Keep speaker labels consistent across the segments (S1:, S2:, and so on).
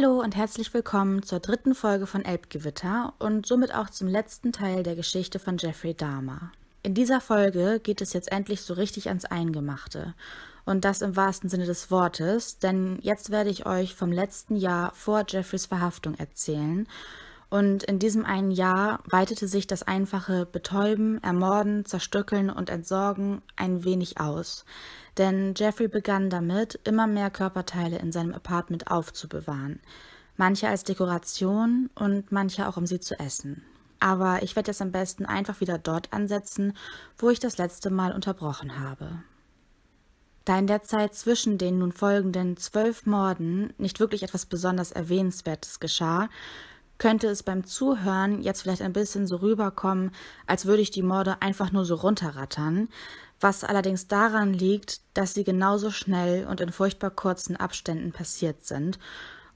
S1: Hallo und herzlich willkommen zur dritten Folge von Elbgewitter und somit auch zum letzten Teil der Geschichte von Jeffrey Dahmer. In dieser Folge geht es jetzt endlich so richtig ans Eingemachte. Und das im wahrsten Sinne des Wortes, denn jetzt werde ich euch vom letzten Jahr vor Jeffreys Verhaftung erzählen. Und in diesem einen Jahr weitete sich das einfache Betäuben, Ermorden, Zerstückeln und Entsorgen ein wenig aus. Denn Jeffrey begann damit, immer mehr Körperteile in seinem Apartment aufzubewahren. Manche als Dekoration und manche auch um sie zu essen. Aber ich werde jetzt am besten einfach wieder dort ansetzen, wo ich das letzte Mal unterbrochen habe. Da in der Zeit zwischen den nun folgenden zwölf Morden nicht wirklich etwas besonders Erwähnenswertes geschah, könnte es beim Zuhören jetzt vielleicht ein bisschen so rüberkommen, als würde ich die Morde einfach nur so runterrattern, was allerdings daran liegt, dass sie genauso schnell und in furchtbar kurzen Abständen passiert sind.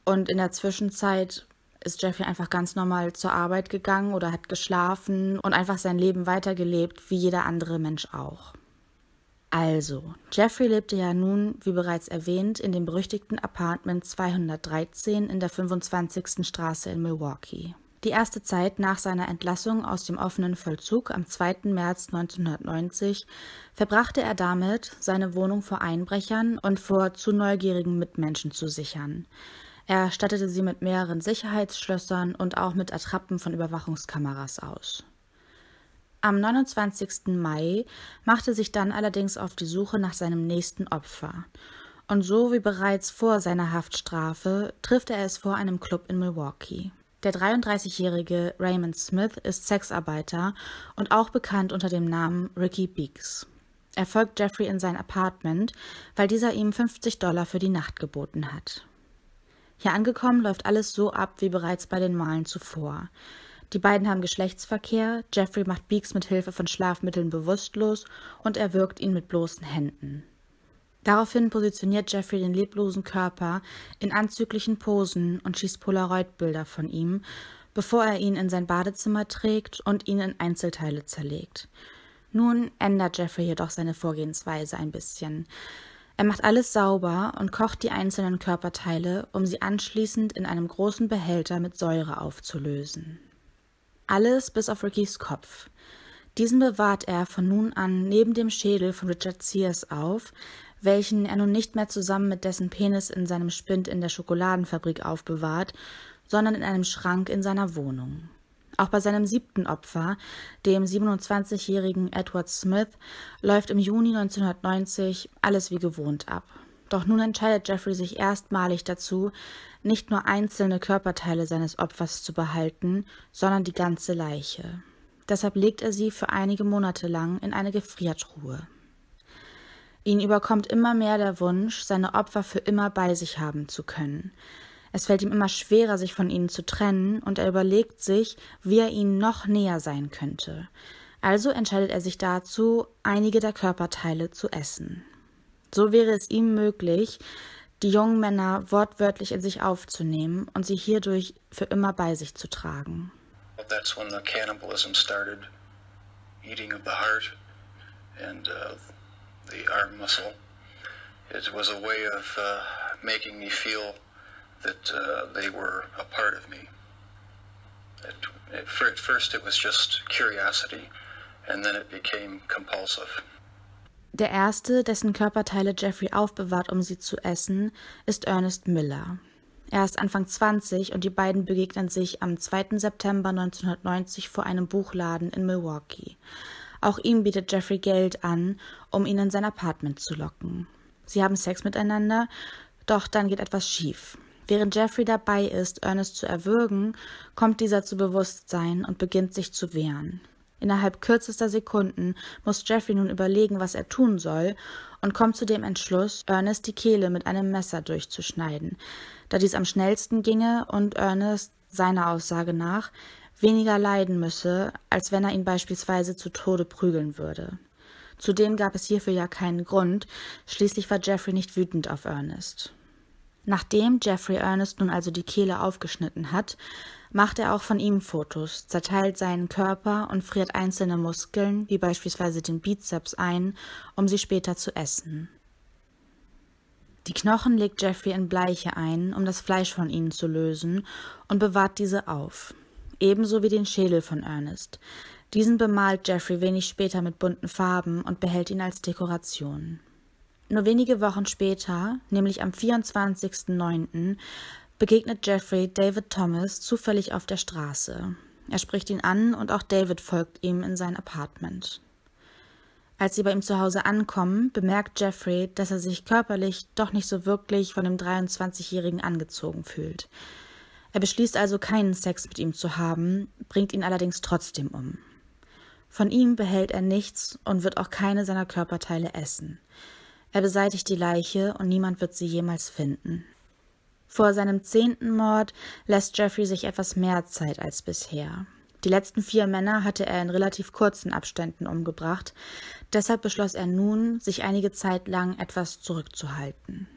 S1: Und in der Zwischenzeit ist Jeffrey einfach ganz normal zur Arbeit gegangen oder hat geschlafen und einfach sein Leben weitergelebt, wie jeder andere Mensch auch. Also, Jeffrey lebte ja nun, wie bereits erwähnt, in dem berüchtigten Apartment 213 in der 25. Straße in Milwaukee. Die erste Zeit nach seiner Entlassung aus dem offenen Vollzug am 2. März 1990 verbrachte er damit, seine Wohnung vor Einbrechern und vor zu neugierigen Mitmenschen zu sichern. Er stattete sie mit mehreren Sicherheitsschlössern und auch mit Attrappen von Überwachungskameras aus. Am 29. Mai machte sich dann allerdings auf die Suche nach seinem nächsten Opfer. Und so wie bereits vor seiner Haftstrafe trifft er es vor einem Club in Milwaukee. Der 33-jährige Raymond Smith ist Sexarbeiter und auch bekannt unter dem Namen Ricky Beeks. Er folgt Jeffrey in sein Apartment, weil dieser ihm 50 Dollar für die Nacht geboten hat. Hier angekommen läuft alles so ab wie bereits bei den Malen zuvor. Die beiden haben Geschlechtsverkehr, Jeffrey macht Beeks mit Hilfe von Schlafmitteln bewusstlos und erwürgt ihn mit bloßen Händen. Daraufhin positioniert Jeffrey den leblosen Körper in anzüglichen Posen und schießt Polaroid-Bilder von ihm, bevor er ihn in sein Badezimmer trägt und ihn in Einzelteile zerlegt. Nun ändert Jeffrey jedoch seine Vorgehensweise ein bisschen. Er macht alles sauber und kocht die einzelnen Körperteile, um sie anschließend in einem großen Behälter mit Säure aufzulösen. Alles bis auf Rickys Kopf. Diesen bewahrt er von nun an neben dem Schädel von Richard Sears auf, welchen er nun nicht mehr zusammen mit dessen Penis in seinem Spind in der Schokoladenfabrik aufbewahrt, sondern in einem Schrank in seiner Wohnung. Auch bei seinem siebten Opfer, dem 27-jährigen Edward Smith, läuft im Juni 1990 alles wie gewohnt ab. Doch nun entscheidet Jeffrey sich erstmalig dazu, nicht nur einzelne Körperteile seines Opfers zu behalten, sondern die ganze Leiche. Deshalb legt er sie für einige Monate lang in eine Gefriertruhe. Ihn überkommt immer mehr der Wunsch, seine Opfer für immer bei sich haben zu können. Es fällt ihm immer schwerer, sich von ihnen zu trennen, und er überlegt sich, wie er ihnen noch näher sein könnte. Also entscheidet er sich dazu, einige der Körperteile zu essen. So wäre es ihm möglich, die jungen Männer wortwörtlich in sich aufzunehmen und sie hierdurch für immer bei sich zu tragen. That's when the cannibalism started, eating of the heart and uh, the arm muscle. It was a way of uh, making me feel that uh, they were a part of me. It, it, for, at first, it was just curiosity, and then it became compulsive. Der erste, dessen Körperteile Jeffrey aufbewahrt, um sie zu essen, ist Ernest Miller. Er ist Anfang 20 und die beiden begegnen sich am 2. September 1990 vor einem Buchladen in Milwaukee. Auch ihm bietet Jeffrey Geld an, um ihn in sein Apartment zu locken. Sie haben Sex miteinander, doch dann geht etwas schief. Während Jeffrey dabei ist, Ernest zu erwürgen, kommt dieser zu Bewusstsein und beginnt sich zu wehren. Innerhalb kürzester Sekunden muss Jeffrey nun überlegen, was er tun soll, und kommt zu dem Entschluss, Ernest die Kehle mit einem Messer durchzuschneiden, da dies am schnellsten ginge und Ernest seiner Aussage nach weniger leiden müsse, als wenn er ihn beispielsweise zu Tode prügeln würde. Zudem gab es hierfür ja keinen Grund, schließlich war Jeffrey nicht wütend auf Ernest. Nachdem Jeffrey Ernest nun also die Kehle aufgeschnitten hat, macht er auch von ihm Fotos, zerteilt seinen Körper und friert einzelne Muskeln, wie beispielsweise den Bizeps, ein, um sie später zu essen. Die Knochen legt Jeffrey in Bleiche ein, um das Fleisch von ihnen zu lösen, und bewahrt diese auf. Ebenso wie den Schädel von Ernest. Diesen bemalt Jeffrey wenig später mit bunten Farben und behält ihn als Dekoration. Nur wenige Wochen später, nämlich am 24.09., begegnet Jeffrey David Thomas zufällig auf der Straße. Er spricht ihn an und auch David folgt ihm in sein Apartment. Als sie bei ihm zu Hause ankommen, bemerkt Jeffrey, dass er sich körperlich doch nicht so wirklich von dem 23-Jährigen angezogen fühlt. Er beschließt also keinen Sex mit ihm zu haben, bringt ihn allerdings trotzdem um. Von ihm behält er nichts und wird auch keine seiner Körperteile essen. Er beseitigt die Leiche und niemand wird sie jemals finden. Vor seinem zehnten Mord lässt Jeffrey sich etwas mehr Zeit als bisher. Die letzten vier Männer hatte er in relativ kurzen Abständen umgebracht, deshalb beschloss er nun, sich einige Zeit lang etwas zurückzuhalten.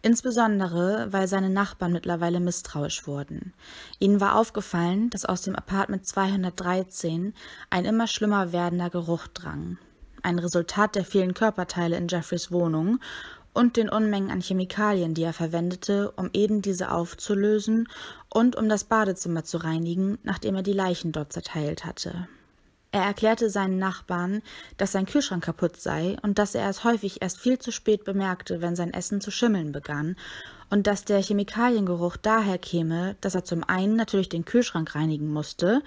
S1: Insbesondere, weil seine Nachbarn mittlerweile misstrauisch wurden. Ihnen war aufgefallen, dass aus dem Apartment 213 ein immer schlimmer werdender Geruch drang. Ein Resultat der vielen Körperteile in Jeffreys Wohnung und den Unmengen an Chemikalien, die er verwendete, um eben diese aufzulösen und um das Badezimmer zu reinigen, nachdem er die Leichen dort zerteilt hatte. Er erklärte seinen Nachbarn, dass sein Kühlschrank kaputt sei und dass er es häufig erst viel zu spät bemerkte, wenn sein Essen zu schimmeln begann, und dass der Chemikaliengeruch daher käme, dass er zum einen natürlich den Kühlschrank reinigen musste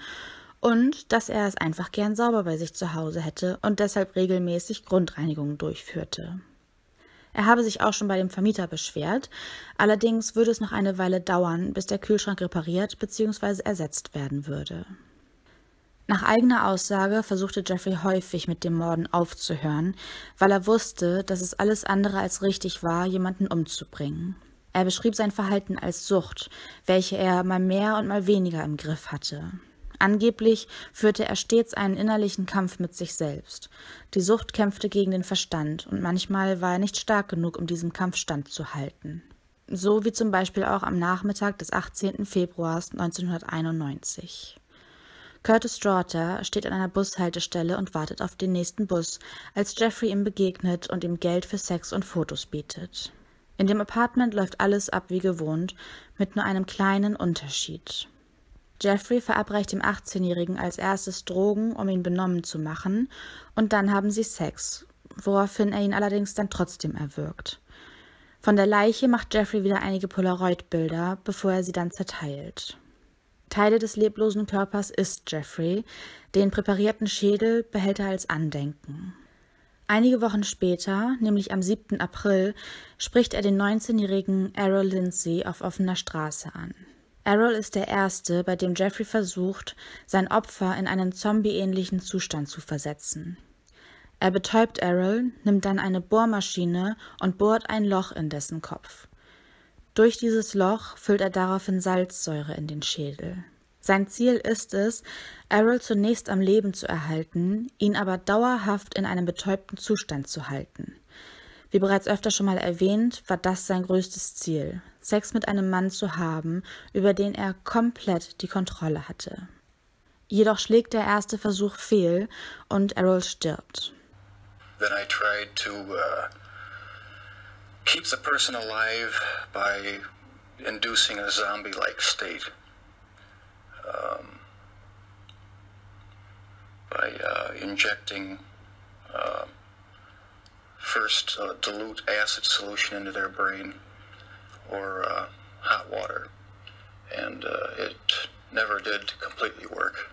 S1: und dass er es einfach gern sauber bei sich zu Hause hätte und deshalb regelmäßig Grundreinigungen durchführte. Er habe sich auch schon bei dem Vermieter beschwert, allerdings würde es noch eine Weile dauern, bis der Kühlschrank repariert bzw. ersetzt werden würde. Nach eigener Aussage versuchte Jeffrey häufig mit dem Morden aufzuhören, weil er wusste, dass es alles andere als richtig war, jemanden umzubringen. Er beschrieb sein Verhalten als Sucht, welche er mal mehr und mal weniger im Griff hatte. Angeblich führte er stets einen innerlichen Kampf mit sich selbst. Die Sucht kämpfte gegen den Verstand, und manchmal war er nicht stark genug, um diesem Kampf standzuhalten. So wie zum Beispiel auch am Nachmittag des 18. Februars 1991. Curtis Straughter steht an einer Bushaltestelle und wartet auf den nächsten Bus, als Jeffrey ihm begegnet und ihm Geld für Sex und Fotos bietet. In dem Apartment läuft alles ab wie gewohnt, mit nur einem kleinen Unterschied. Jeffrey verabreicht dem 18-Jährigen als erstes Drogen, um ihn benommen zu machen, und dann haben sie Sex, woraufhin er ihn allerdings dann trotzdem erwürgt. Von der Leiche macht Jeffrey wieder einige Polaroid-Bilder, bevor er sie dann zerteilt. Teile des leblosen Körpers isst Jeffrey, den präparierten Schädel behält er als Andenken. Einige Wochen später, nämlich am 7. April, spricht er den 19-jährigen Errol Lindsay auf offener Straße an. Errol ist der Erste, bei dem Jeffrey versucht, sein Opfer in einen zombieähnlichen Zustand zu versetzen. Er betäubt Errol, nimmt dann eine Bohrmaschine und bohrt ein Loch in dessen Kopf. Durch dieses Loch füllt er daraufhin Salzsäure in den Schädel. Sein Ziel ist es, Errol zunächst am Leben zu erhalten, ihn aber dauerhaft in einem betäubten Zustand zu halten. Wie bereits öfter schon mal erwähnt, war das sein größtes Ziel, Sex mit einem Mann zu haben, über den er komplett die Kontrolle hatte. Jedoch schlägt der erste Versuch fehl und Errol stirbt. Then I tried to uh, keep the person alive by inducing a zombie-like state. Um, by uh, injecting uh, first uh, dilute acid solution into their brain or uh, hot water. And uh, it never did completely work.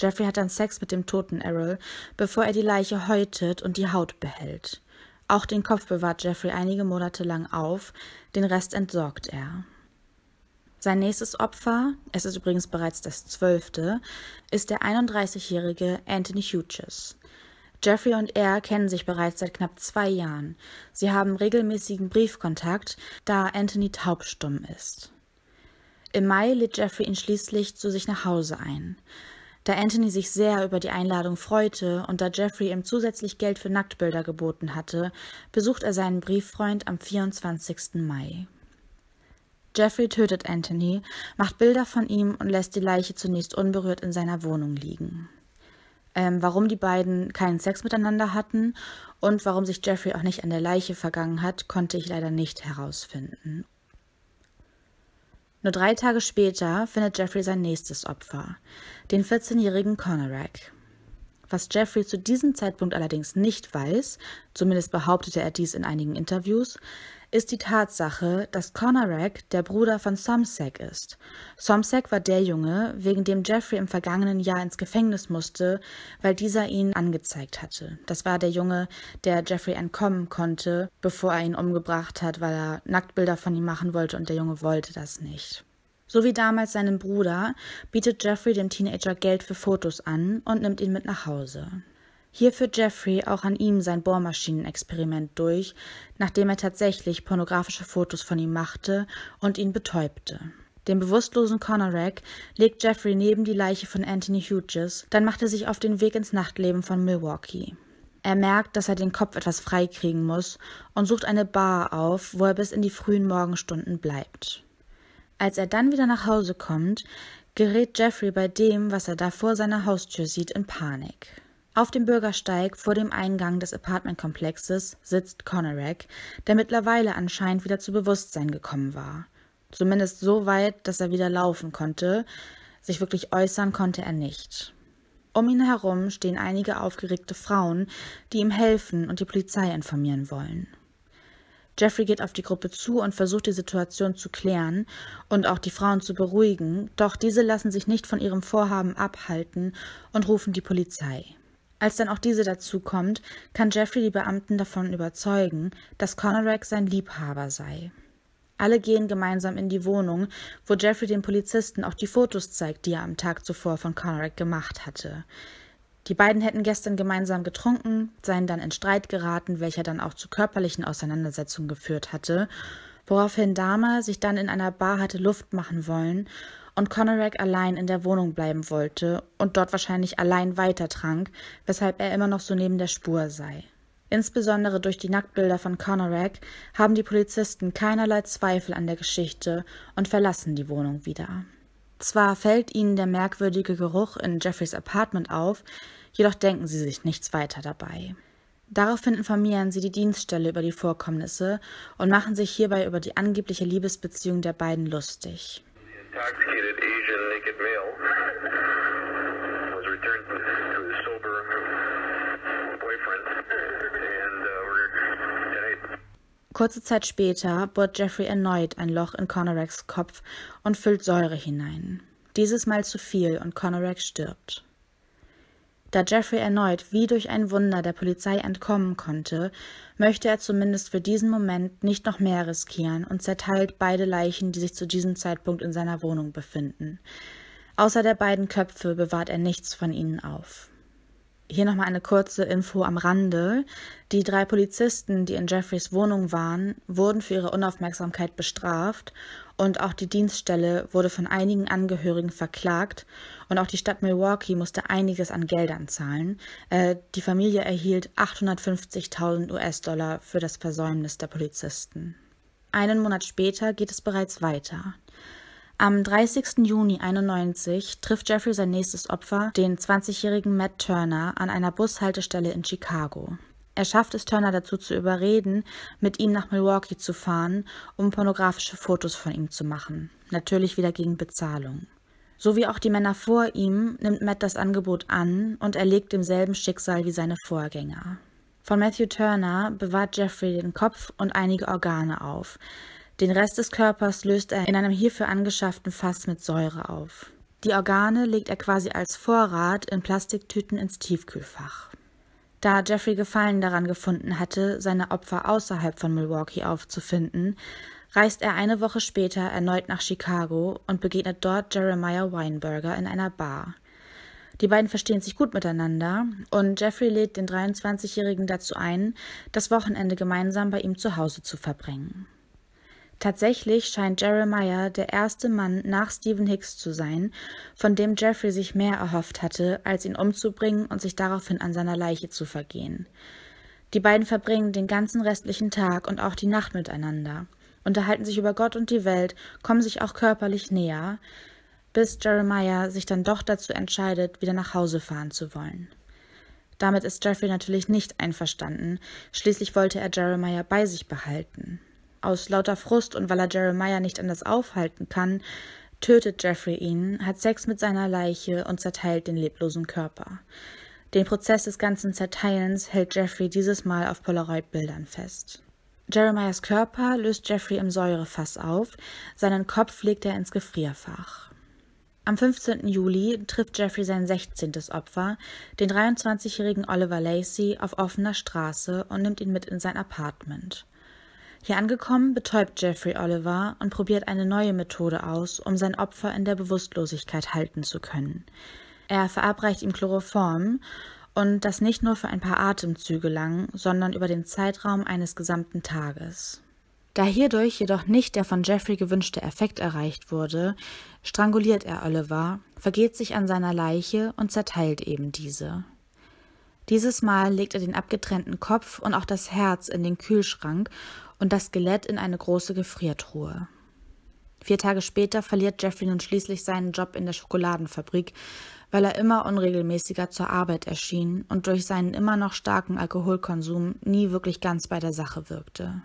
S1: Jeffrey hat dann Sex mit dem toten Errol, bevor er die Leiche häutet und die Haut behält. Auch den Kopf bewahrt Jeffrey einige Monate lang auf, den Rest entsorgt er. Sein nächstes Opfer, es ist übrigens bereits das zwölfte, ist der 31-jährige Anthony Hughes. Jeffrey und er kennen sich bereits seit knapp zwei Jahren. Sie haben regelmäßigen Briefkontakt, da Anthony taubstumm ist. Im Mai lädt Jeffrey ihn schließlich zu sich nach Hause ein. Da Anthony sich sehr über die Einladung freute und da Jeffrey ihm zusätzlich Geld für Nacktbilder geboten hatte, besucht er seinen Brieffreund am 24. Mai. Jeffrey tötet Anthony, macht Bilder von ihm und lässt die Leiche zunächst unberührt in seiner Wohnung liegen. Ähm, warum die beiden keinen Sex miteinander hatten und warum sich Jeffrey auch nicht an der Leiche vergangen hat, konnte ich leider nicht herausfinden. Nur drei Tage später findet Jeffrey sein nächstes Opfer, den 14-jährigen Conorak. Was Jeffrey zu diesem Zeitpunkt allerdings nicht weiß, zumindest behauptete er dies in einigen Interviews, ist die Tatsache, dass Conorak der Bruder von Somsek ist. Somsek war der Junge, wegen dem Jeffrey im vergangenen Jahr ins Gefängnis musste, weil dieser ihn angezeigt hatte. Das war der Junge, der Jeffrey entkommen konnte, bevor er ihn umgebracht hat, weil er Nacktbilder von ihm machen wollte und der Junge wollte das nicht. So wie damals seinem Bruder bietet Jeffrey dem Teenager Geld für Fotos an und nimmt ihn mit nach Hause. Hier führt Jeffrey auch an ihm sein Bohrmaschinenexperiment durch, nachdem er tatsächlich pornografische Fotos von ihm machte und ihn betäubte. Den bewusstlosen Conorak legt Jeffrey neben die Leiche von Anthony Hughes, dann macht er sich auf den Weg ins Nachtleben von Milwaukee. Er merkt, dass er den Kopf etwas freikriegen muss und sucht eine Bar auf, wo er bis in die frühen Morgenstunden bleibt. Als er dann wieder nach Hause kommt, gerät Jeffrey bei dem, was er da vor seiner Haustür sieht, in Panik. Auf dem Bürgersteig vor dem Eingang des Apartmentkomplexes sitzt Conorak, der mittlerweile anscheinend wieder zu Bewusstsein gekommen war. Zumindest so weit, dass er wieder laufen konnte, sich wirklich äußern konnte er nicht. Um ihn herum stehen einige aufgeregte Frauen, die ihm helfen und die Polizei informieren wollen. Jeffrey geht auf die Gruppe zu und versucht die Situation zu klären und auch die Frauen zu beruhigen, doch diese lassen sich nicht von ihrem Vorhaben abhalten und rufen die Polizei. Als dann auch diese dazukommt, kann Jeffrey die Beamten davon überzeugen, dass Conorak sein Liebhaber sei. Alle gehen gemeinsam in die Wohnung, wo Jeffrey den Polizisten auch die Fotos zeigt, die er am Tag zuvor von Conorak gemacht hatte. Die beiden hätten gestern gemeinsam getrunken, seien dann in Streit geraten, welcher dann auch zu körperlichen Auseinandersetzungen geführt hatte, woraufhin Dahmer sich dann in einer Bar hatte Luft machen wollen und Conorak allein in der Wohnung bleiben wollte und dort wahrscheinlich allein weiter trank, weshalb er immer noch so neben der Spur sei. Insbesondere durch die Nacktbilder von Conorak haben die Polizisten keinerlei Zweifel an der Geschichte und verlassen die Wohnung wieder. Zwar fällt ihnen der merkwürdige Geruch in Jeffreys Apartment auf, jedoch denken sie sich nichts weiter dabei. Daraufhin informieren sie die Dienststelle über die Vorkommnisse und machen sich hierbei über die angebliche Liebesbeziehung der beiden lustig. Kurze Zeit später bohrt Jeffrey erneut ein Loch in Conoraks Kopf und füllt Säure hinein. Dieses Mal zu viel und Conorak stirbt. Da Jeffrey erneut wie durch ein Wunder der Polizei entkommen konnte, möchte er zumindest für diesen Moment nicht noch mehr riskieren und zerteilt beide Leichen, die sich zu diesem Zeitpunkt in seiner Wohnung befinden. Außer der beiden Köpfe bewahrt er nichts von ihnen auf. Hier nochmal eine kurze Info am Rande. Die drei Polizisten, die in Jeffreys Wohnung waren, wurden für ihre Unaufmerksamkeit bestraft und auch die Dienststelle wurde von einigen Angehörigen verklagt und auch die Stadt Milwaukee musste einiges an Geldern zahlen. Äh, die Familie erhielt 850.000 US-Dollar für das Versäumnis der Polizisten. Einen Monat später geht es bereits weiter. Am 30. Juni 91 trifft Jeffrey sein nächstes Opfer, den 20-jährigen Matt Turner, an einer Bushaltestelle in Chicago. Er schafft es Turner dazu zu überreden, mit ihm nach Milwaukee zu fahren, um pornografische Fotos von ihm zu machen. Natürlich wieder gegen Bezahlung. So wie auch die Männer vor ihm nimmt Matt das Angebot an und erlegt demselben Schicksal wie seine Vorgänger. Von Matthew Turner bewahrt Jeffrey den Kopf und einige Organe auf. Den Rest des Körpers löst er in einem hierfür angeschafften Fass mit Säure auf. Die Organe legt er quasi als Vorrat in Plastiktüten ins Tiefkühlfach. Da Jeffrey Gefallen daran gefunden hatte, seine Opfer außerhalb von Milwaukee aufzufinden, reist er eine Woche später erneut nach Chicago und begegnet dort Jeremiah Weinberger in einer Bar. Die beiden verstehen sich gut miteinander und Jeffrey lädt den 23-Jährigen dazu ein, das Wochenende gemeinsam bei ihm zu Hause zu verbringen. Tatsächlich scheint Jeremiah der erste Mann nach Stephen Hicks zu sein, von dem Jeffrey sich mehr erhofft hatte, als ihn umzubringen und sich daraufhin an seiner Leiche zu vergehen. Die beiden verbringen den ganzen restlichen Tag und auch die Nacht miteinander, unterhalten sich über Gott und die Welt, kommen sich auch körperlich näher, bis Jeremiah sich dann doch dazu entscheidet, wieder nach Hause fahren zu wollen. Damit ist Jeffrey natürlich nicht einverstanden. Schließlich wollte er Jeremiah bei sich behalten. Aus lauter Frust und weil er Jeremiah nicht anders aufhalten kann, tötet Jeffrey ihn, hat Sex mit seiner Leiche und zerteilt den leblosen Körper. Den Prozess des ganzen Zerteilens hält Jeffrey dieses Mal auf Polaroid-Bildern fest. Jeremiahs Körper löst Jeffrey im Säurefass auf, seinen Kopf legt er ins Gefrierfach. Am 15. Juli trifft Jeffrey sein 16. Opfer, den 23-jährigen Oliver Lacey, auf offener Straße und nimmt ihn mit in sein Apartment. Hier angekommen betäubt Jeffrey Oliver und probiert eine neue Methode aus, um sein Opfer in der Bewusstlosigkeit halten zu können. Er verabreicht ihm Chloroform und das nicht nur für ein paar Atemzüge lang, sondern über den Zeitraum eines gesamten Tages. Da hierdurch jedoch nicht der von Jeffrey gewünschte Effekt erreicht wurde, stranguliert er Oliver, vergeht sich an seiner Leiche und zerteilt eben diese. Dieses Mal legt er den abgetrennten Kopf und auch das Herz in den Kühlschrank und das Skelett in eine große Gefriertruhe. Vier Tage später verliert Jeffrey nun schließlich seinen Job in der Schokoladenfabrik, weil er immer unregelmäßiger zur Arbeit erschien und durch seinen immer noch starken Alkoholkonsum nie wirklich ganz bei der Sache wirkte.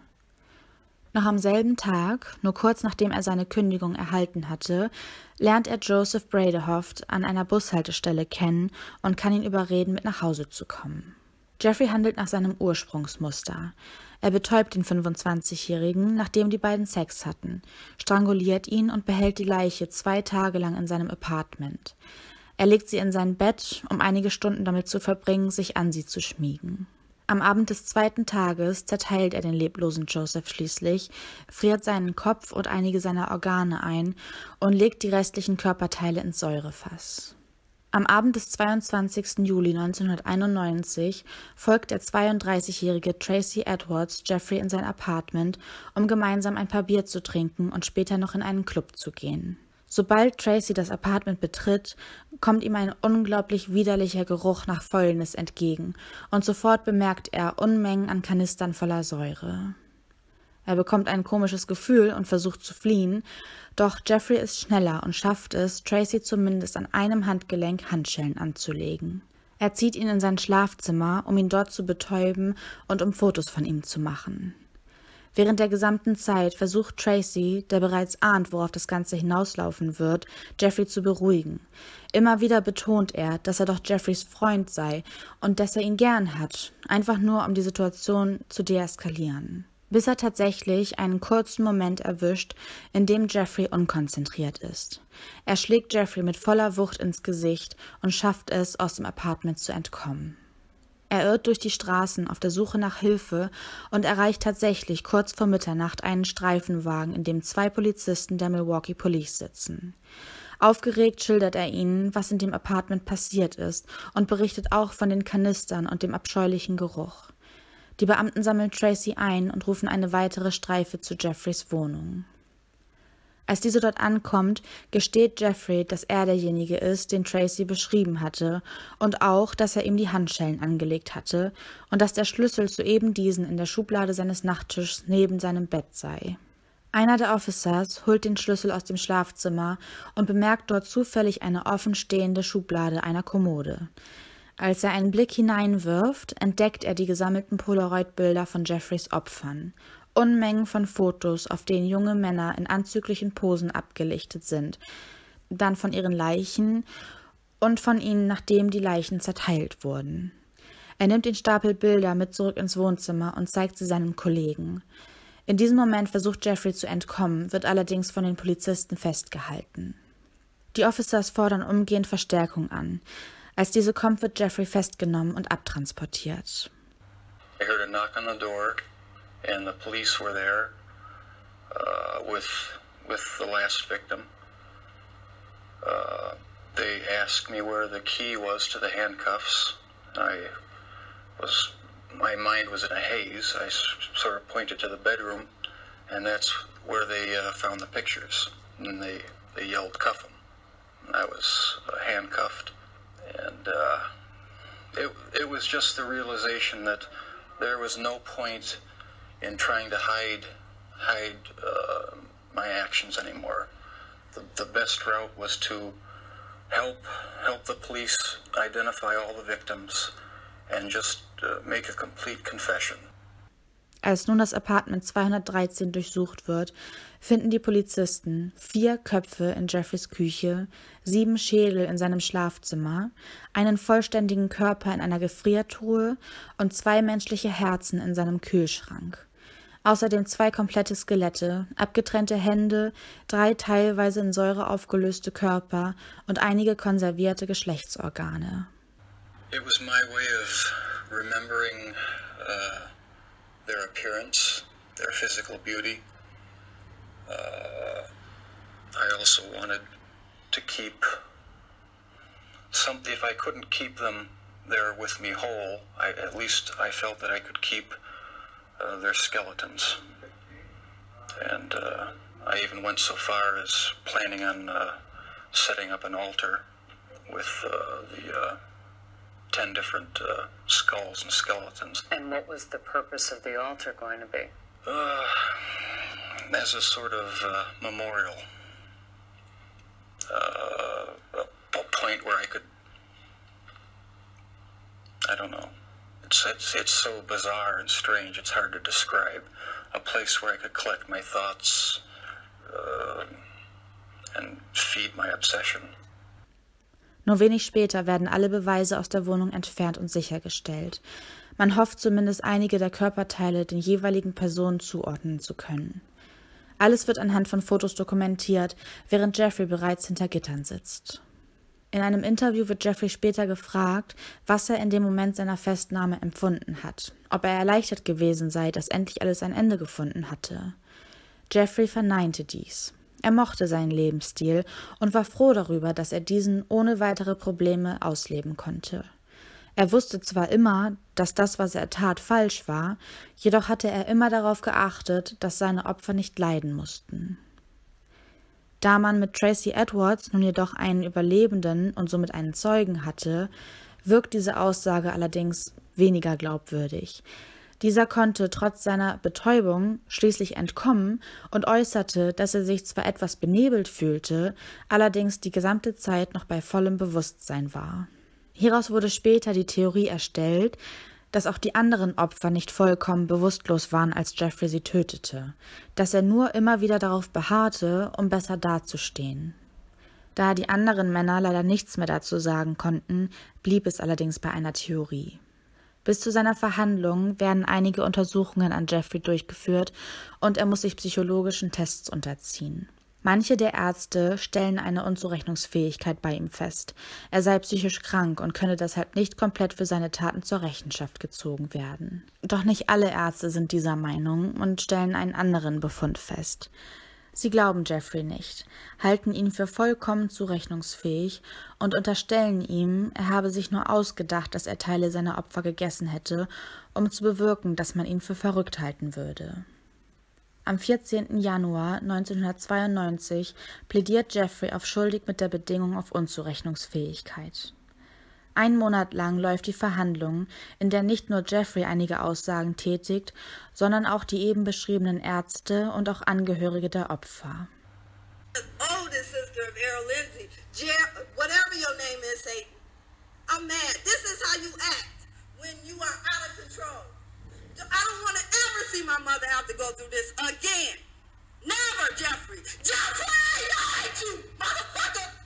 S1: Noch am selben Tag, nur kurz nachdem er seine Kündigung erhalten hatte, lernt er Joseph Bradehoft an einer Bushaltestelle kennen und kann ihn überreden, mit nach Hause zu kommen. Jeffrey handelt nach seinem Ursprungsmuster. Er betäubt den 25-Jährigen, nachdem die beiden Sex hatten, stranguliert ihn und behält die Leiche zwei Tage lang in seinem Apartment. Er legt sie in sein Bett, um einige Stunden damit zu verbringen, sich an sie zu schmiegen. Am Abend des zweiten Tages zerteilt er den leblosen Joseph schließlich, friert seinen Kopf und einige seiner Organe ein und legt die restlichen Körperteile ins Säurefass. Am Abend des 22. Juli 1991 folgt der 32-jährige Tracy Edwards Jeffrey in sein Apartment, um gemeinsam ein paar Bier zu trinken und später noch in einen Club zu gehen. Sobald Tracy das Apartment betritt, kommt ihm ein unglaublich widerlicher Geruch nach Fäulnis entgegen, und sofort bemerkt er Unmengen an Kanistern voller Säure. Er bekommt ein komisches Gefühl und versucht zu fliehen, doch Jeffrey ist schneller und schafft es, Tracy zumindest an einem Handgelenk Handschellen anzulegen. Er zieht ihn in sein Schlafzimmer, um ihn dort zu betäuben und um Fotos von ihm zu machen. Während der gesamten Zeit versucht Tracy, der bereits ahnt, worauf das Ganze hinauslaufen wird, Jeffrey zu beruhigen. Immer wieder betont er, dass er doch Jeffreys Freund sei und dass er ihn gern hat, einfach nur um die Situation zu deeskalieren. Bis er tatsächlich einen kurzen Moment erwischt, in dem Jeffrey unkonzentriert ist. Er schlägt Jeffrey mit voller Wucht ins Gesicht und schafft es, aus dem Apartment zu entkommen. Er irrt durch die Straßen auf der Suche nach Hilfe und erreicht tatsächlich kurz vor Mitternacht einen Streifenwagen, in dem zwei Polizisten der Milwaukee Police sitzen. Aufgeregt schildert er ihnen, was in dem Apartment passiert ist und berichtet auch von den Kanistern und dem abscheulichen Geruch. Die Beamten sammeln Tracy ein und rufen eine weitere Streife zu Jeffreys Wohnung. Als diese dort ankommt, gesteht Jeffrey, dass er derjenige ist, den Tracy beschrieben hatte, und auch, dass er ihm die Handschellen angelegt hatte und dass der Schlüssel zu eben diesen in der Schublade seines Nachttischs neben seinem Bett sei. Einer der Officers holt den Schlüssel aus dem Schlafzimmer und bemerkt dort zufällig eine offenstehende Schublade einer Kommode. Als er einen Blick hineinwirft, entdeckt er die gesammelten Polaroid-Bilder von Jeffreys Opfern Unmengen von Fotos, auf denen junge Männer in anzüglichen Posen abgelichtet sind, dann von ihren Leichen und von ihnen, nachdem die Leichen zerteilt wurden. Er nimmt den Stapel Bilder mit zurück ins Wohnzimmer und zeigt sie seinem Kollegen. In diesem Moment versucht Jeffrey zu entkommen, wird allerdings von den Polizisten festgehalten. Die Officers fordern umgehend Verstärkung an. Als diese kommt, wird Jeffrey festgenommen und abtransportiert. I heard a knock on the door. and the police were there uh, with with the last victim. Uh, they asked me where the key was to the handcuffs. I was my mind was in a haze. I sort of pointed to the bedroom, and that's where they uh, found the pictures. And they they yelled, "Cuff him!" I was uh, handcuffed, and uh, it it was just the realization that there was no point in trying to hide hide uh, my actions anymore. The, the best route was to help help the police identify all the victims and just uh, make a complete confession. Als nun das Apartment 213 durchsucht wird, finden die Polizisten vier Köpfe in Jeffreys Küche, sieben Schädel in seinem Schlafzimmer, einen vollständigen Körper in einer Gefriertruhe und zwei menschliche Herzen in seinem Kühlschrank. Außerdem zwei komplette Skelette, abgetrennte Hände, drei teilweise in Säure aufgelöste Körper und einige konservierte Geschlechtsorgane. It was my way of remembering uh their appearance, their physical beauty. Uh, I also wanted to keep some. If I couldn't keep them there with me whole, I, at least I felt that I could keep uh, their skeletons. And uh, I even went so far as planning on uh, setting up an altar with uh, the uh, ten different uh, skulls and skeletons.
S2: And what was the purpose of the altar going to be?
S1: Uh, as a sort of uh, memorial. Uh, a, a, point where I could. I don't know. It's, it's, it's so bizarre and strange, it's hard to describe. A place where I could collect my thoughts uh, and feed my obsession. Nur wenig später werden alle Beweise aus der Wohnung entfernt und sichergestellt. Man hofft zumindest einige der Körperteile den jeweiligen Personen zuordnen zu können. Alles wird anhand von Fotos dokumentiert, während Jeffrey bereits hinter Gittern sitzt. In einem Interview wird Jeffrey später gefragt, was er in dem Moment seiner Festnahme empfunden hat, ob er erleichtert gewesen sei, dass endlich alles ein Ende gefunden hatte. Jeffrey verneinte dies. Er mochte seinen Lebensstil und war froh darüber, dass er diesen ohne weitere Probleme ausleben konnte. Er wusste zwar immer, dass das, was er tat, falsch war, jedoch hatte er immer darauf geachtet, dass seine Opfer nicht leiden mussten. Da man mit Tracy Edwards nun jedoch einen Überlebenden und somit einen Zeugen hatte, wirkt diese Aussage allerdings weniger glaubwürdig, dieser konnte trotz seiner Betäubung schließlich entkommen und äußerte, dass er sich zwar etwas benebelt fühlte, allerdings die gesamte Zeit noch bei vollem Bewusstsein war. Hieraus wurde später die Theorie erstellt, dass auch die anderen Opfer nicht vollkommen bewusstlos waren, als Jeffrey sie tötete, dass er nur immer wieder darauf beharrte, um besser dazustehen. Da die anderen Männer leider nichts mehr dazu sagen konnten, blieb es allerdings bei einer Theorie. Bis zu seiner Verhandlung werden einige Untersuchungen an Jeffrey durchgeführt und er muss sich psychologischen Tests unterziehen. Manche der Ärzte stellen eine Unzurechnungsfähigkeit bei ihm fest. Er sei psychisch krank und könne deshalb nicht komplett für seine Taten zur Rechenschaft gezogen werden. Doch nicht alle Ärzte sind dieser Meinung und stellen einen anderen Befund fest. Sie glauben Jeffrey nicht, halten ihn für vollkommen zurechnungsfähig und unterstellen ihm, er habe sich nur ausgedacht, dass er Teile seiner Opfer gegessen hätte, um zu bewirken, dass man ihn für verrückt halten würde. Am 14. Januar 1992 plädiert Jeffrey auf schuldig mit der Bedingung auf Unzurechnungsfähigkeit. Ein Monat lang läuft die Verhandlung, in der nicht nur Jeffrey einige Aussagen tätigt, sondern auch die eben beschriebenen Ärzte und auch Angehörige der Opfer. Never, Jeffrey! Jeffrey! I hate you, motherfucker!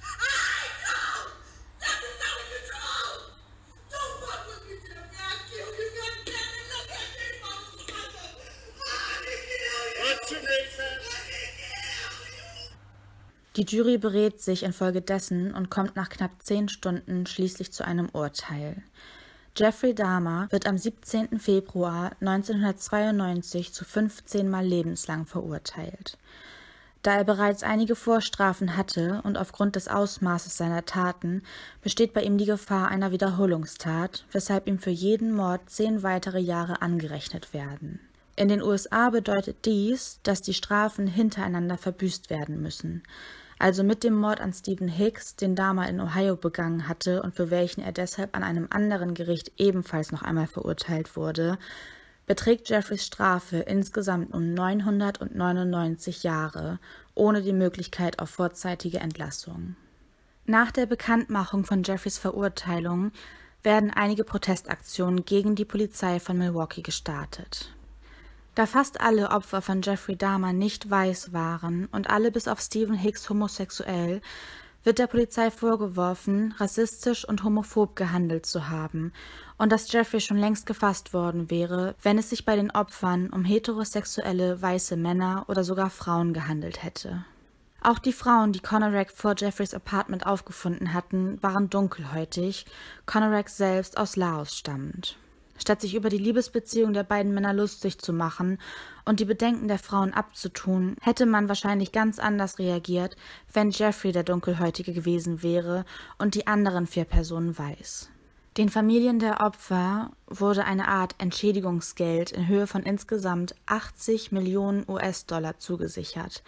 S1: Die Jury berät sich infolgedessen und kommt nach knapp zehn Stunden schließlich zu einem Urteil. Jeffrey Dahmer wird am 17. Februar 1992 zu 15 Mal lebenslang verurteilt. Da er bereits einige Vorstrafen hatte und aufgrund des Ausmaßes seiner Taten besteht bei ihm die Gefahr einer Wiederholungstat, weshalb ihm für jeden Mord zehn weitere Jahre angerechnet werden. In den USA bedeutet dies, dass die Strafen hintereinander verbüßt werden müssen. Also mit dem Mord an Stephen Hicks, den Dahmer in Ohio begangen hatte und für welchen er deshalb an einem anderen Gericht ebenfalls noch einmal verurteilt wurde, beträgt Jeffreys Strafe insgesamt um 999 Jahre, ohne die Möglichkeit auf vorzeitige Entlassung. Nach der Bekanntmachung von Jeffreys Verurteilung werden einige Protestaktionen gegen die Polizei von Milwaukee gestartet. Da fast alle Opfer von Jeffrey Dahmer nicht weiß waren und alle bis auf Stephen Hicks homosexuell, wird der Polizei vorgeworfen, rassistisch und homophob gehandelt zu haben und dass Jeffrey schon längst gefasst worden wäre, wenn es sich bei den Opfern um heterosexuelle weiße Männer oder sogar Frauen gehandelt hätte. Auch die Frauen, die Conorak vor Jeffreys Apartment aufgefunden hatten, waren dunkelhäutig, Conorak selbst aus Laos stammend. Statt sich über die Liebesbeziehung der beiden Männer lustig zu machen und die Bedenken der Frauen abzutun, hätte man wahrscheinlich ganz anders reagiert, wenn Jeffrey der Dunkelhäutige gewesen wäre und die anderen vier Personen weiß. Den Familien der Opfer wurde eine Art Entschädigungsgeld in Höhe von insgesamt 80 Millionen US-Dollar zugesichert.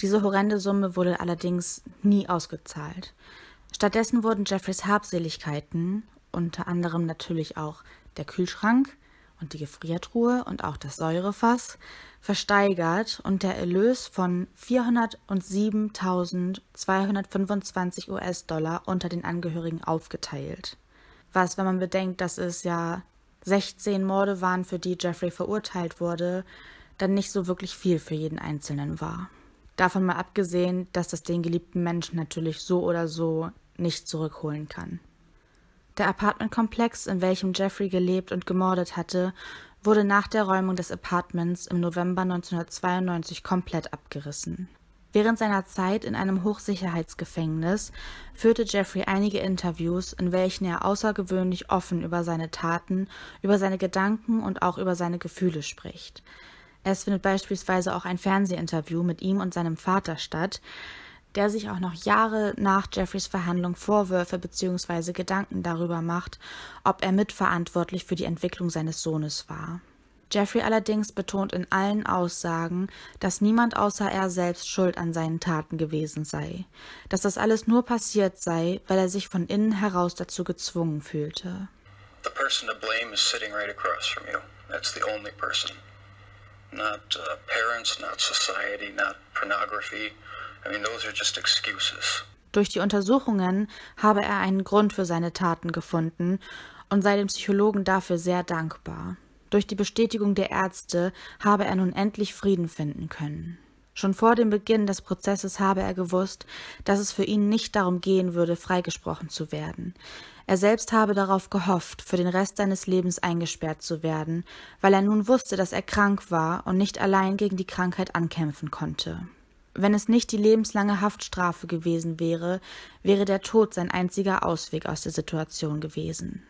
S1: Diese horrende Summe wurde allerdings nie ausgezahlt. Stattdessen wurden Jeffreys Habseligkeiten, unter anderem natürlich auch der Kühlschrank und die Gefriertruhe und auch das Säurefass versteigert und der Erlös von 407.225 US-Dollar unter den Angehörigen aufgeteilt. Was, wenn man bedenkt, dass es ja 16 Morde waren, für die Jeffrey verurteilt wurde, dann nicht so wirklich viel für jeden Einzelnen war. Davon mal abgesehen, dass das den geliebten Menschen natürlich so oder so nicht zurückholen kann. Der Apartmentkomplex, in welchem Jeffrey gelebt und gemordet hatte, wurde nach der Räumung des Apartments im November 1992 komplett abgerissen. Während seiner Zeit in einem Hochsicherheitsgefängnis führte Jeffrey einige Interviews, in welchen er außergewöhnlich offen über seine Taten, über seine Gedanken und auch über seine Gefühle spricht. Es findet beispielsweise auch ein Fernsehinterview mit ihm und seinem Vater statt, der sich auch noch Jahre nach Jeffreys Verhandlung Vorwürfe bzw. Gedanken darüber macht, ob er mitverantwortlich für die Entwicklung seines Sohnes war. Jeffrey allerdings betont in allen Aussagen, dass niemand außer er selbst schuld an seinen Taten gewesen sei, dass das alles nur passiert sei, weil er sich von innen heraus dazu gezwungen fühlte. The person to blame is sitting right across from you. That's the only person. Not uh, parents, not society, not pornography. I mean, those are just excuses. Durch die Untersuchungen habe er einen Grund für seine Taten gefunden und sei dem Psychologen dafür sehr dankbar. Durch die Bestätigung der Ärzte habe er nun endlich Frieden finden können. Schon vor dem Beginn des Prozesses habe er gewusst, dass es für ihn nicht darum gehen würde, freigesprochen zu werden. Er selbst habe darauf gehofft, für den Rest seines Lebens eingesperrt zu werden, weil er nun wusste, dass er krank war und nicht allein gegen die Krankheit ankämpfen konnte. Wenn es nicht die lebenslange Haftstrafe gewesen wäre, wäre der Tod sein einziger Ausweg aus der Situation gewesen.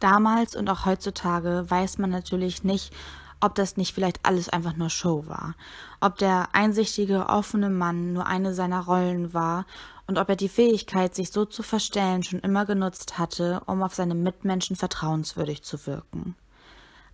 S1: Damals und auch heutzutage weiß man natürlich nicht, ob das nicht vielleicht alles einfach nur Show war, ob der einsichtige, offene Mann nur eine seiner Rollen war und ob er die Fähigkeit, sich so zu verstellen, schon immer genutzt hatte, um auf seine Mitmenschen vertrauenswürdig zu wirken.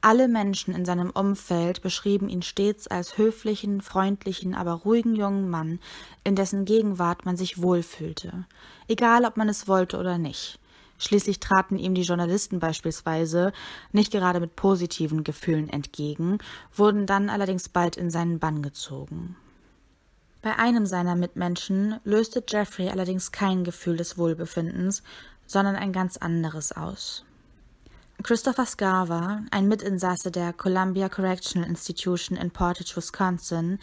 S1: Alle Menschen in seinem Umfeld beschrieben ihn stets als höflichen, freundlichen, aber ruhigen jungen Mann, in dessen Gegenwart man sich wohlfühlte, egal ob man es wollte oder nicht. Schließlich traten ihm die Journalisten beispielsweise nicht gerade mit positiven Gefühlen entgegen, wurden dann allerdings bald in seinen Bann gezogen. Bei einem seiner Mitmenschen löste Jeffrey allerdings kein Gefühl des Wohlbefindens, sondern ein ganz anderes aus. Christopher Scarver, ein Mitinsasse der Columbia Correctional Institution in Portage, Wisconsin,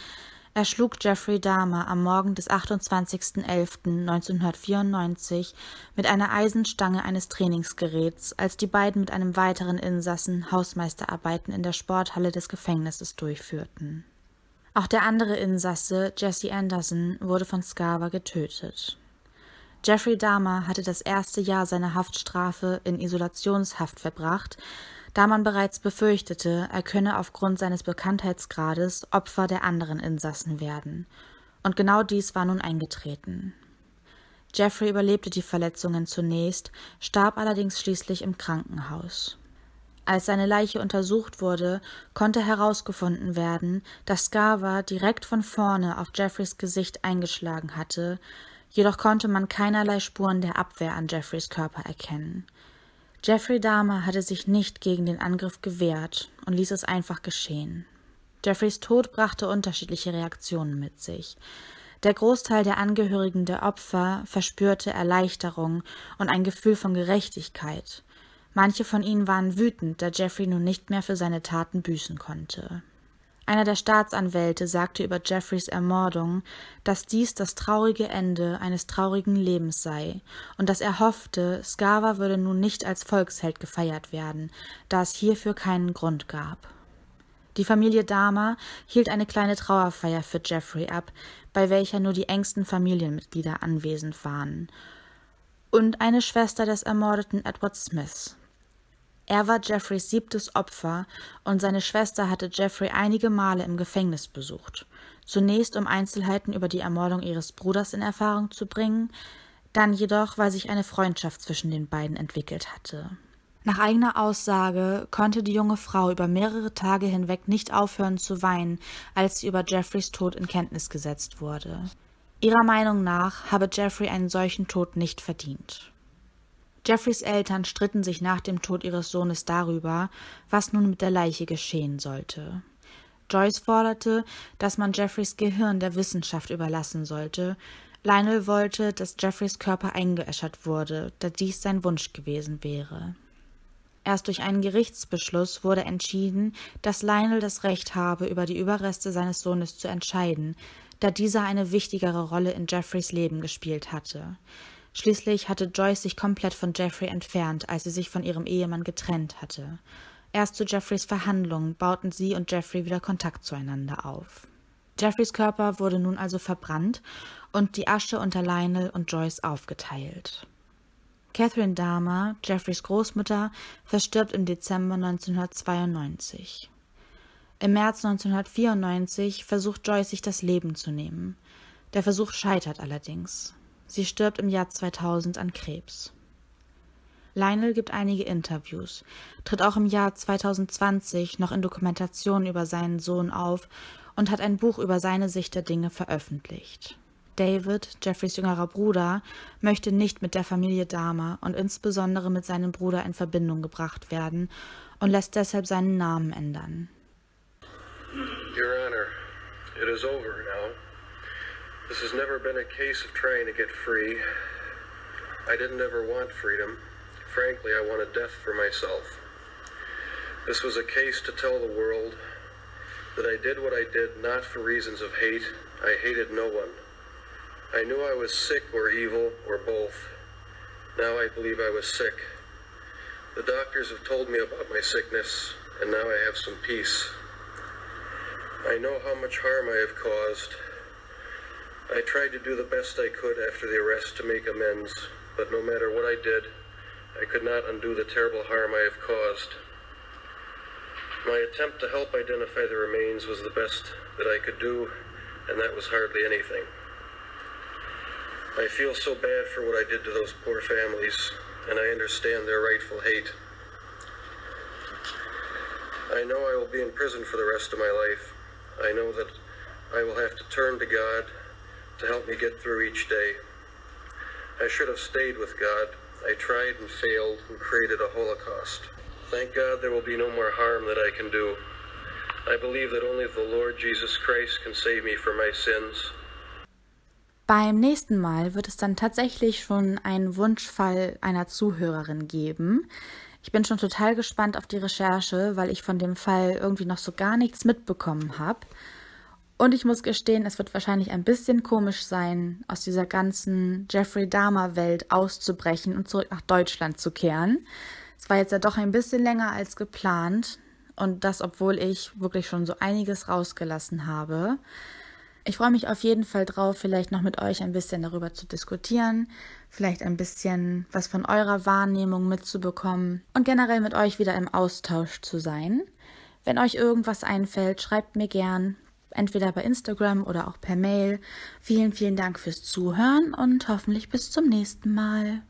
S1: erschlug Jeffrey Dahmer am Morgen des 28.11.1994 mit einer Eisenstange eines Trainingsgeräts, als die beiden mit einem weiteren Insassen Hausmeisterarbeiten in der Sporthalle des Gefängnisses durchführten. Auch der andere Insasse, Jesse Anderson, wurde von Scarver getötet. Jeffrey Dahmer hatte das erste Jahr seiner Haftstrafe in Isolationshaft verbracht, da man bereits befürchtete, er könne aufgrund seines Bekanntheitsgrades Opfer der anderen Insassen werden. Und genau dies war nun eingetreten. Jeffrey überlebte die Verletzungen zunächst, starb allerdings schließlich im Krankenhaus. Als seine Leiche untersucht wurde, konnte herausgefunden werden, dass Scarver direkt von vorne auf Jeffreys Gesicht eingeschlagen hatte, Jedoch konnte man keinerlei Spuren der Abwehr an Jeffreys Körper erkennen. Jeffrey Dahmer hatte sich nicht gegen den Angriff gewehrt und ließ es einfach geschehen. Jeffreys Tod brachte unterschiedliche Reaktionen mit sich. Der Großteil der Angehörigen der Opfer verspürte Erleichterung und ein Gefühl von Gerechtigkeit. Manche von ihnen waren wütend, da Jeffrey nun nicht mehr für seine Taten büßen konnte. Einer der Staatsanwälte sagte über Jeffreys Ermordung, dass dies das traurige Ende eines traurigen Lebens sei und dass er hoffte, Scarver würde nun nicht als Volksheld gefeiert werden, da es hierfür keinen Grund gab. Die Familie Dahmer hielt eine kleine Trauerfeier für Jeffrey ab, bei welcher nur die engsten Familienmitglieder anwesend waren, und eine Schwester des ermordeten Edward Smith. Er war Jeffreys siebtes Opfer und seine Schwester hatte Jeffrey einige Male im Gefängnis besucht. Zunächst, um Einzelheiten über die Ermordung ihres Bruders in Erfahrung zu bringen, dann jedoch, weil sich eine Freundschaft zwischen den beiden entwickelt hatte. Nach eigener Aussage konnte die junge Frau über mehrere Tage hinweg nicht aufhören zu weinen, als sie über Jeffreys Tod in Kenntnis gesetzt wurde. Ihrer Meinung nach habe Jeffrey einen solchen Tod nicht verdient. Jeffreys Eltern stritten sich nach dem Tod ihres Sohnes darüber, was nun mit der Leiche geschehen sollte. Joyce forderte, dass man Jeffreys Gehirn der Wissenschaft überlassen sollte. Lionel wollte, dass Jeffreys Körper eingeäschert wurde, da dies sein Wunsch gewesen wäre. Erst durch einen Gerichtsbeschluss wurde entschieden, dass Lionel das Recht habe, über die Überreste seines Sohnes zu entscheiden, da dieser eine wichtigere Rolle in Jeffreys Leben gespielt hatte. Schließlich hatte Joyce sich komplett von Jeffrey entfernt, als sie sich von ihrem Ehemann getrennt hatte. Erst zu Jeffreys Verhandlungen bauten sie und Jeffrey wieder Kontakt zueinander auf. Jeffreys Körper wurde nun also verbrannt und die Asche unter Lionel und Joyce aufgeteilt. Catherine Dahmer, Jeffreys Großmutter, verstirbt im Dezember 1992. Im März 1994 versucht Joyce sich das Leben zu nehmen. Der Versuch scheitert allerdings. Sie stirbt im Jahr 2000 an Krebs. Lionel gibt einige Interviews, tritt auch im Jahr 2020 noch in Dokumentationen über seinen Sohn auf und hat ein Buch über seine Sicht der Dinge veröffentlicht. David, Jeffreys jüngerer Bruder, möchte nicht mit der Familie Dahmer und insbesondere mit seinem Bruder in Verbindung gebracht werden und lässt deshalb seinen Namen ändern.
S3: Your Honor, it is over now. This has never been a case of trying to get free. I didn't ever want freedom. Frankly, I wanted death for myself. This was a case to tell the world that I did what I did not for reasons of hate. I hated no one. I knew I was sick or evil or both. Now I believe I was sick. The doctors have told me about my sickness, and now I have some peace. I know how much harm I have caused. I tried to do the best I could after the arrest to make amends, but no matter what I did, I could not undo the terrible harm I have caused. My attempt to help identify the remains was the best that I could do, and that was hardly anything. I feel so bad for what I did to those poor families, and I understand their rightful hate. I know I will be in prison for the rest of my life. I know that I will have to turn to God to help me get through each day. I should have stayed with God. I tried and failed and created a Holocaust. Thank God there will be no more harm that I can do. I believe that only the Lord Jesus Christ can save me from my sins.
S1: Beim nächsten Mal wird es dann tatsächlich schon einen Wunschfall einer Zuhörerin geben. Ich bin schon total gespannt auf die Recherche, weil ich von dem Fall irgendwie noch so gar nichts mitbekommen habe. Und ich muss gestehen, es wird wahrscheinlich ein bisschen komisch sein, aus dieser ganzen Jeffrey Dahmer-Welt auszubrechen und zurück nach Deutschland zu kehren. Es war jetzt ja doch ein bisschen länger als geplant. Und das, obwohl ich wirklich schon so einiges rausgelassen habe. Ich freue mich auf jeden Fall drauf, vielleicht noch mit euch ein bisschen darüber zu diskutieren, vielleicht ein bisschen was von eurer Wahrnehmung mitzubekommen und generell mit euch wieder im Austausch zu sein. Wenn euch irgendwas einfällt, schreibt mir gern entweder bei Instagram oder auch per Mail. Vielen, vielen Dank fürs Zuhören und hoffentlich bis zum nächsten Mal.